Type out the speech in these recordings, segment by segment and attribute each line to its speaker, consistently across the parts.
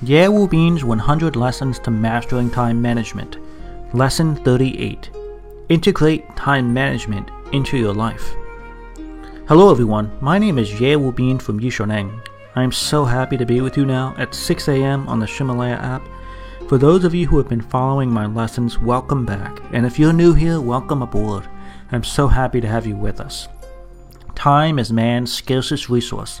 Speaker 1: Ye Wu Bin's 100 Lessons to Mastering Time Management. Lesson 38 Integrate Time Management into Your Life. Hello, everyone. My name is Wu Bin from Yishoneng. I am so happy to be with you now at 6 a.m. on the Ximalaya app. For those of you who have been following my lessons, welcome back. And if you're new here, welcome aboard. I'm so happy to have you with us. Time is man's scarcest resource.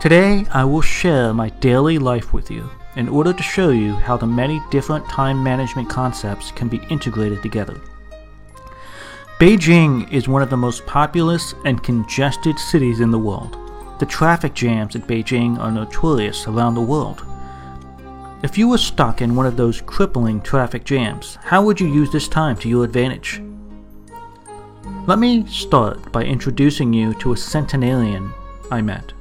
Speaker 1: Today, I will share my daily life with you in order to show you how the many different time management concepts can be integrated together. Beijing is one of the most populous and congested cities in the world. The traffic jams in Beijing are notorious around the world. If you were stuck in one of those crippling traffic jams, how would you use this time to your advantage? Let me start by introducing you to a centenarian I met.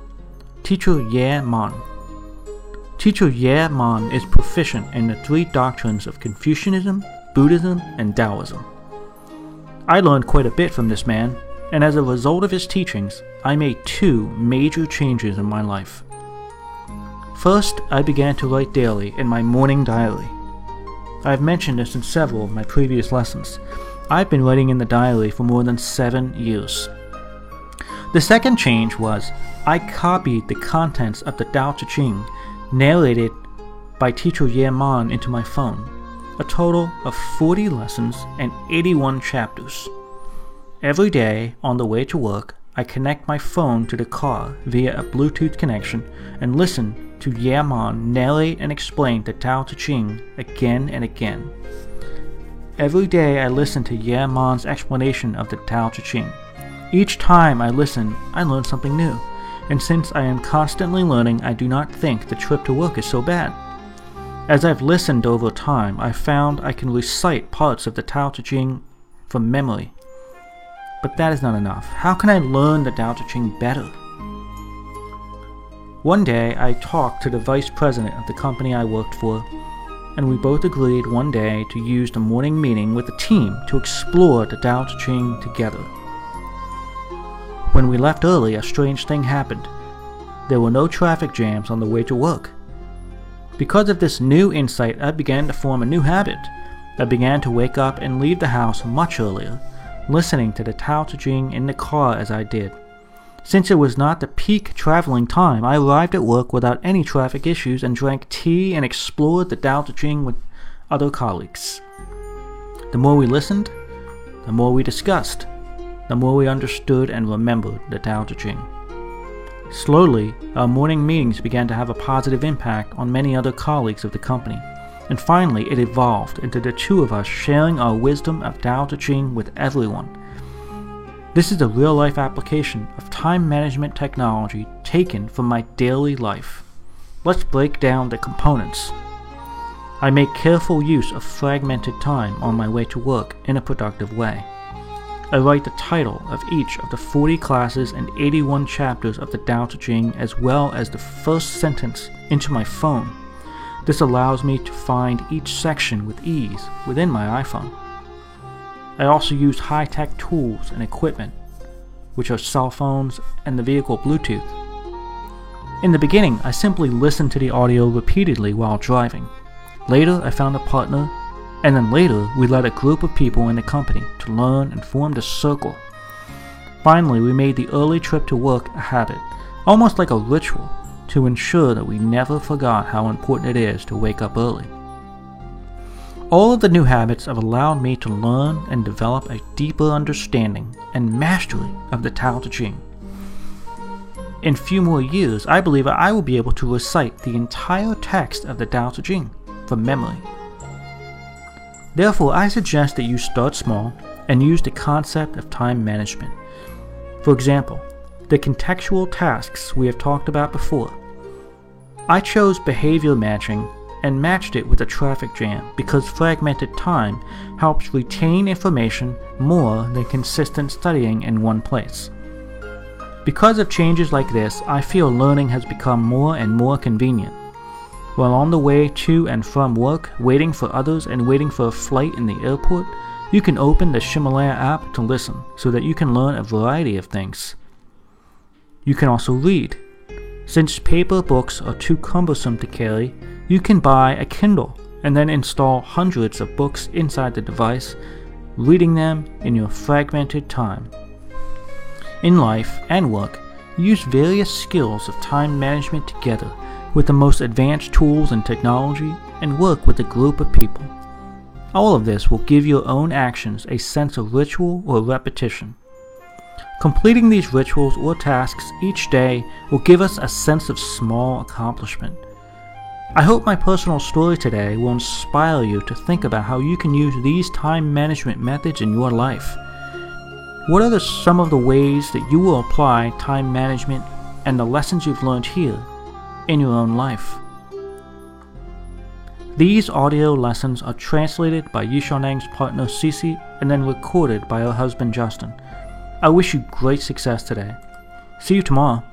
Speaker 1: Teacher Ye Man. Teacher Ye Man is proficient in the three doctrines of Confucianism, Buddhism, and Taoism. I learned quite a bit from this man, and as a result of his teachings, I made two major changes in my life. First, I began to write daily in my morning diary. I have mentioned this in several of my previous lessons. I've been writing in the diary for more than seven years. The second change was I copied the contents of the Tao Te Ching, narrated by teacher Ye Man, into my phone, a total of 40 lessons and 81 chapters. Every day on the way to work, I connect my phone to the car via a Bluetooth connection and listen to Ye Man narrate and explain the Tao Te Ching again and again. Every day I listen to Ye Man's explanation of the Tao Te Ching. Each time I listen, I learn something new, and since I am constantly learning, I do not think the trip to work is so bad. As I've listened over time, I've found I can recite parts of the Tao Te Ching from memory. But that is not enough. How can I learn the Tao Te Ching better? One day, I talked to the vice president of the company I worked for, and we both agreed one day to use the morning meeting with the team to explore the Tao Te Ching together. When we left early, a strange thing happened. There were no traffic jams on the way to work. Because of this new insight, I began to form a new habit. I began to wake up and leave the house much earlier, listening to the Tao Te Ching in the car as I did. Since it was not the peak traveling time, I arrived at work without any traffic issues and drank tea and explored the Tao Te Ching with other colleagues. The more we listened, the more we discussed, the more we understood and remembered the Tao Te Ching. Slowly, our morning meetings began to have a positive impact on many other colleagues of the company, and finally it evolved into the two of us sharing our wisdom of Tao Te Ching with everyone. This is a real life application of time management technology taken from my daily life. Let's break down the components. I make careful use of fragmented time on my way to work in a productive way. I write the title of each of the 40 classes and 81 chapters of the Tao Te Ching as well as the first sentence into my phone. This allows me to find each section with ease within my iPhone. I also use high tech tools and equipment, which are cell phones and the vehicle Bluetooth. In the beginning, I simply listened to the audio repeatedly while driving. Later, I found a partner and then later we led a group of people in the company to learn and formed a circle. Finally, we made the early trip to work a habit, almost like a ritual, to ensure that we never forgot how important it is to wake up early. All of the new habits have allowed me to learn and develop a deeper understanding and mastery of the Tao Te Ching. In few more years, I believe I will be able to recite the entire text of the Tao Te Ching from memory. Therefore, I suggest that you start small and use the concept of time management. For example, the contextual tasks we have talked about before. I chose behavior matching and matched it with a traffic jam because fragmented time helps retain information more than consistent studying in one place. Because of changes like this, I feel learning has become more and more convenient. While on the way to and from work, waiting for others, and waiting for a flight in the airport, you can open the Ximalaya app to listen so that you can learn a variety of things. You can also read. Since paper books are too cumbersome to carry, you can buy a Kindle and then install hundreds of books inside the device, reading them in your fragmented time. In life and work, use various skills of time management together with the most advanced tools and technology and work with a group of people. All of this will give your own actions a sense of ritual or repetition. Completing these rituals or tasks each day will give us a sense of small accomplishment. I hope my personal story today will inspire you to think about how you can use these time management methods in your life. What are the, some of the ways that you will apply time management and the lessons you've learned here in your own life? These audio lessons are translated by Yishanang's partner Cece and then recorded by her husband Justin. I wish you great success today. See you tomorrow.